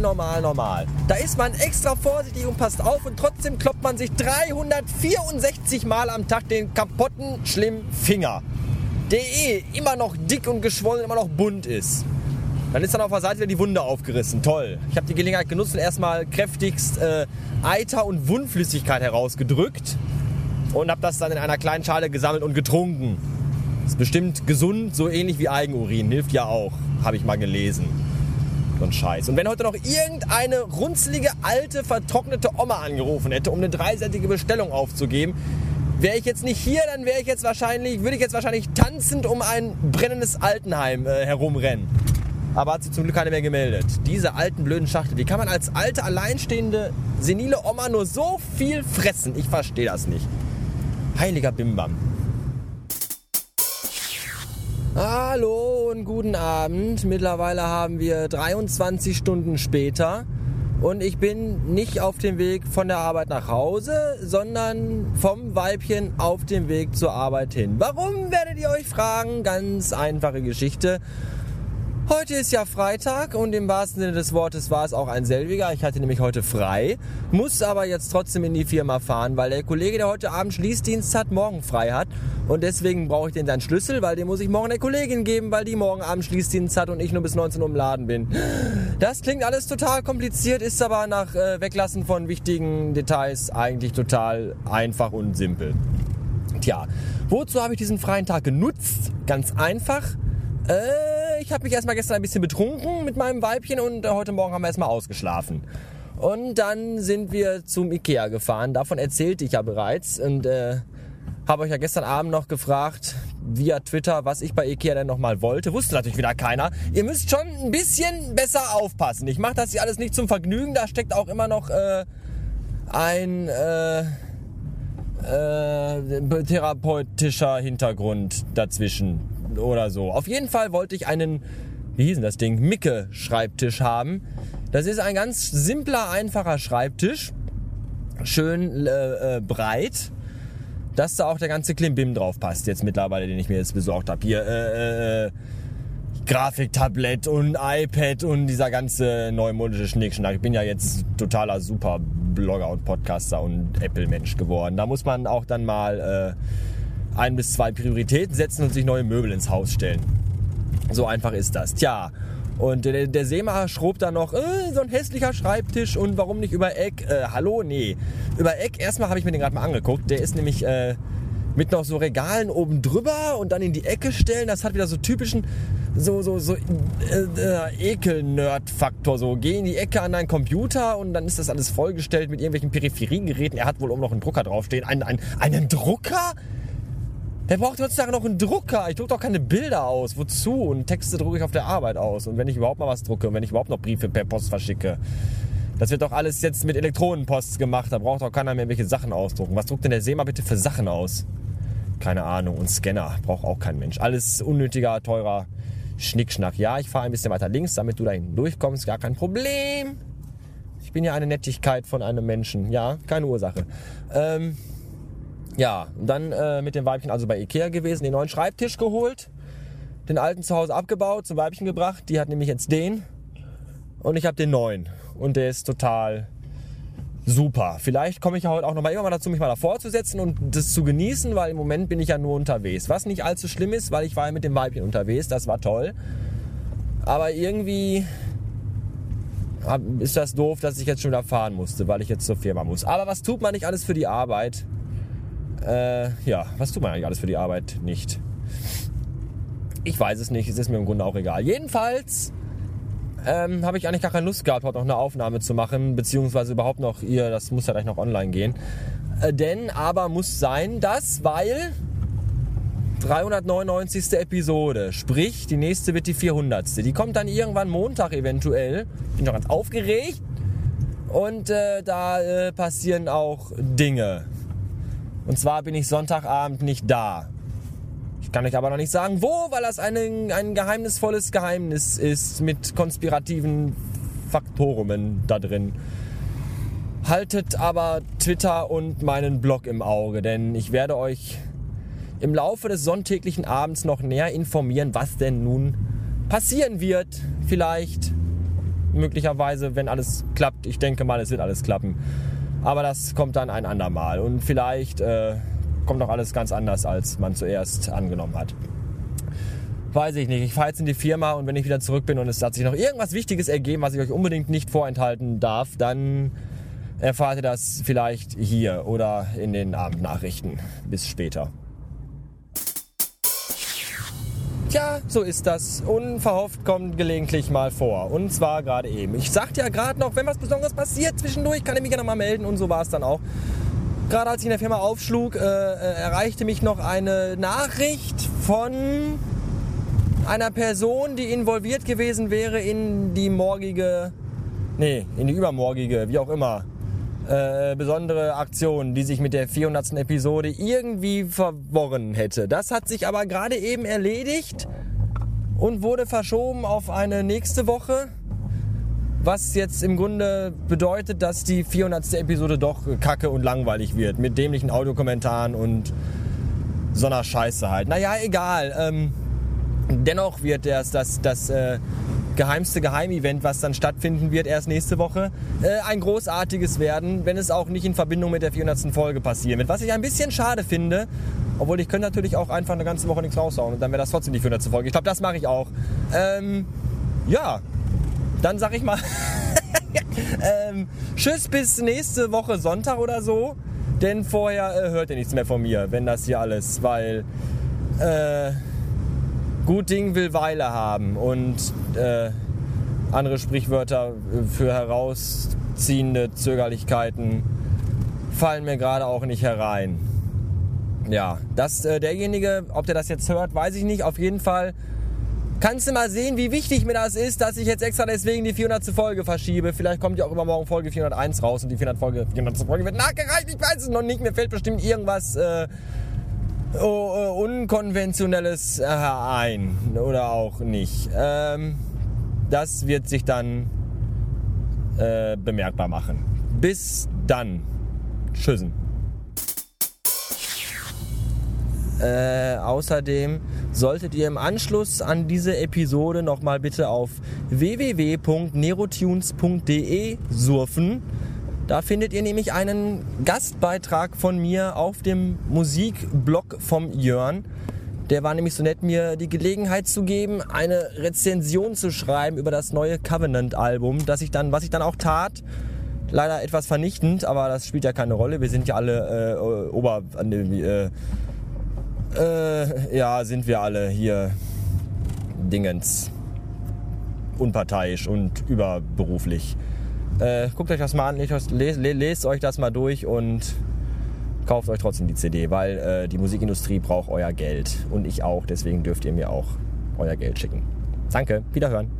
normal, normal, normal. Da ist man extra vorsichtig und passt auf und trotzdem kloppt man sich 364 Mal am Tag den kaputten, schlimmen Finger. Der eh immer noch dick und geschwollen, immer noch bunt ist. Dann ist dann auf der Seite wieder die Wunde aufgerissen. Toll. Ich habe die Gelegenheit genutzt und erstmal kräftigst äh, Eiter und Wundflüssigkeit herausgedrückt und habe das dann in einer kleinen Schale gesammelt und getrunken. Ist bestimmt gesund, so ähnlich wie Eigenurin. Hilft ja auch, habe ich mal gelesen. So ein Scheiß. Und wenn heute noch irgendeine runzelige, alte, vertrocknete Oma angerufen hätte, um eine dreiseitige Bestellung aufzugeben, wäre ich jetzt nicht hier, dann wäre ich jetzt wahrscheinlich, würde ich jetzt wahrscheinlich tanzend um ein brennendes Altenheim äh, herumrennen. Aber hat sich zum Glück keine mehr gemeldet. Diese alten blöden Schachtel, wie kann man als alte, alleinstehende, senile Oma nur so viel fressen? Ich verstehe das nicht. Heiliger Bimbam. Hallo und guten Abend. Mittlerweile haben wir 23 Stunden später und ich bin nicht auf dem Weg von der Arbeit nach Hause, sondern vom Weibchen auf dem Weg zur Arbeit hin. Warum werdet ihr euch fragen? Ganz einfache Geschichte. Heute ist ja Freitag und im wahrsten Sinne des Wortes war es auch ein selbiger. Ich hatte nämlich heute frei, muss aber jetzt trotzdem in die Firma fahren, weil der Kollege, der heute Abend Schließdienst hat, morgen frei hat. Und deswegen brauche ich den dann Schlüssel, weil den muss ich morgen der Kollegin geben, weil die morgen Abend Schließdienst hat und ich nur bis 19 Uhr im Laden bin. Das klingt alles total kompliziert, ist aber nach äh, Weglassen von wichtigen Details eigentlich total einfach und simpel. Tja, wozu habe ich diesen freien Tag genutzt? Ganz einfach. Äh, ich habe mich erstmal gestern ein bisschen betrunken mit meinem Weibchen und äh, heute Morgen haben wir erstmal ausgeschlafen. Und dann sind wir zum Ikea gefahren. Davon erzählte ich ja bereits und äh, habe euch ja gestern Abend noch gefragt via Twitter, was ich bei Ikea denn nochmal wollte. Wusste natürlich wieder keiner. Ihr müsst schon ein bisschen besser aufpassen. Ich mache das hier alles nicht zum Vergnügen. Da steckt auch immer noch äh, ein äh, äh, therapeutischer Hintergrund dazwischen oder so. Auf jeden Fall wollte ich einen, wie hieß denn das Ding, Micke-Schreibtisch haben. Das ist ein ganz simpler, einfacher Schreibtisch. Schön äh, äh, breit. Dass da auch der ganze Klimbim drauf passt, jetzt mittlerweile, den ich mir jetzt besorgt habe. Hier, äh, äh, Grafiktablett und iPad und dieser ganze neumodische Schnickschnack. Ich bin ja jetzt totaler super Blogger und Podcaster und Apple-Mensch geworden. Da muss man auch dann mal äh, ein bis zwei Prioritäten setzen und sich neue Möbel ins Haus stellen. So einfach ist das. Tja, und der, der Seemacher schrob dann noch, äh, so ein hässlicher Schreibtisch und warum nicht über Eck? Äh, hallo? Nee. Über Eck, erstmal habe ich mir den gerade mal angeguckt. Der ist nämlich äh, mit noch so Regalen oben drüber und dann in die Ecke stellen. Das hat wieder so typischen, so, so, so äh, äh, Ekel-Nerd-Faktor. So, geh in die Ecke an deinen Computer und dann ist das alles vollgestellt mit irgendwelchen Peripheriegeräten. Er hat wohl oben noch einen Drucker draufstehen. Ein, ein, einen Drucker? Wer braucht heutzutage noch einen Drucker? Ich drucke doch keine Bilder aus. Wozu? Und Texte drucke ich auf der Arbeit aus. Und wenn ich überhaupt mal was drucke und wenn ich überhaupt noch Briefe per Post verschicke. Das wird doch alles jetzt mit Elektronenpost gemacht. Da braucht doch keiner mehr welche Sachen ausdrucken. Was druckt denn der SEMA bitte für Sachen aus? Keine Ahnung. Und Scanner braucht auch kein Mensch. Alles unnötiger, teurer Schnickschnack. Ja, ich fahre ein bisschen weiter links, damit du da hinten durchkommst. Gar kein Problem. Ich bin ja eine Nettigkeit von einem Menschen. Ja, keine Ursache. Ähm, ja, dann äh, mit dem Weibchen also bei Ikea gewesen, den neuen Schreibtisch geholt, den alten zu Hause abgebaut, zum Weibchen gebracht. Die hat nämlich jetzt den und ich habe den neuen und der ist total super. Vielleicht komme ich ja heute auch irgendwann mal dazu, mich mal davor zu setzen und das zu genießen, weil im Moment bin ich ja nur unterwegs. Was nicht allzu schlimm ist, weil ich war ja mit dem Weibchen unterwegs, das war toll. Aber irgendwie ist das doof, dass ich jetzt schon wieder fahren musste, weil ich jetzt zur Firma muss. Aber was tut man nicht alles für die Arbeit? Äh, ja, was tut man eigentlich alles für die Arbeit nicht? Ich weiß es nicht, es ist mir im Grunde auch egal. Jedenfalls ähm, habe ich eigentlich gar keine Lust gehabt, heute noch eine Aufnahme zu machen, beziehungsweise überhaupt noch ihr, das muss ja gleich noch online gehen. Äh, denn aber muss sein, dass, weil 399. Episode, sprich die nächste wird die 400. Die kommt dann irgendwann Montag eventuell. Bin noch ganz aufgeregt. Und äh, da äh, passieren auch Dinge. Und zwar bin ich Sonntagabend nicht da. Ich kann euch aber noch nicht sagen, wo, weil das ein, ein geheimnisvolles Geheimnis ist mit konspirativen Faktoren da drin. Haltet aber Twitter und meinen Blog im Auge, denn ich werde euch im Laufe des sonntäglichen Abends noch näher informieren, was denn nun passieren wird. Vielleicht möglicherweise, wenn alles klappt. Ich denke mal, es wird alles klappen. Aber das kommt dann ein andermal. Und vielleicht äh, kommt auch alles ganz anders, als man zuerst angenommen hat. Weiß ich nicht. Ich fahre jetzt in die Firma und wenn ich wieder zurück bin und es hat sich noch irgendwas Wichtiges ergeben, was ich euch unbedingt nicht vorenthalten darf, dann erfahrt ihr das vielleicht hier oder in den Abendnachrichten. Bis später. Tja, so ist das. Unverhofft kommt gelegentlich mal vor. Und zwar gerade eben. Ich sagte ja gerade noch, wenn was Besonderes passiert zwischendurch, kann ich mich ja nochmal melden. Und so war es dann auch. Gerade als ich in der Firma aufschlug, äh, äh, erreichte mich noch eine Nachricht von einer Person, die involviert gewesen wäre in die morgige, nee, in die übermorgige, wie auch immer, äh, besondere Aktion, die sich mit der 400. Episode irgendwie verworren hätte. Das hat sich aber gerade eben erledigt und wurde verschoben auf eine nächste Woche. Was jetzt im Grunde bedeutet, dass die 400. Episode doch kacke und langweilig wird. Mit dämlichen Audiokommentaren und so einer Scheiße halt. Naja, egal. Ähm, dennoch wird das, das, das äh, geheimste Geheimevent, was dann stattfinden wird, erst nächste Woche, äh, ein großartiges werden, wenn es auch nicht in Verbindung mit der 400. Folge passieren wird. Was ich ein bisschen schade finde, obwohl ich könnte natürlich auch einfach eine ganze Woche nichts raushauen und dann wäre das trotzdem die 400. Folge. Ich glaube, das mache ich auch. Ähm, ja, dann sag ich mal ähm, Tschüss bis nächste Woche Sonntag oder so. Denn vorher äh, hört ihr nichts mehr von mir, wenn das hier alles, weil äh, gut Ding will Weile haben und äh, andere Sprichwörter für herausziehende Zögerlichkeiten fallen mir gerade auch nicht herein. Ja, dass äh, derjenige, ob der das jetzt hört, weiß ich nicht. Auf jeden Fall kannst du mal sehen, wie wichtig mir das ist, dass ich jetzt extra deswegen die 400. Folge verschiebe. Vielleicht kommt ja auch übermorgen Folge 401 raus und die 400. Folge, 400. Folge wird nachgereicht. Ich weiß es noch nicht. Mir fällt bestimmt irgendwas äh, Unkonventionelles äh, ein oder auch nicht. Ähm, das wird sich dann äh, bemerkbar machen. Bis dann. Tschüssen. Äh, außerdem solltet ihr im Anschluss an diese Episode nochmal bitte auf www.nerotunes.de surfen da findet ihr nämlich einen Gastbeitrag von mir auf dem Musikblog vom Jörn. Der war nämlich so nett, mir die Gelegenheit zu geben, eine Rezension zu schreiben über das neue Covenant-Album, das ich dann, was ich dann auch tat. Leider etwas vernichtend, aber das spielt ja keine Rolle. Wir sind ja alle äh, ober, äh, äh, ja, sind wir alle hier Dingens unparteiisch und überberuflich. Äh, guckt euch das mal an, lest, lest, euch das mal durch und kauft euch trotzdem die CD, weil äh, die Musikindustrie braucht euer Geld und ich auch, deswegen dürft ihr mir auch euer Geld schicken. Danke, wiederhören.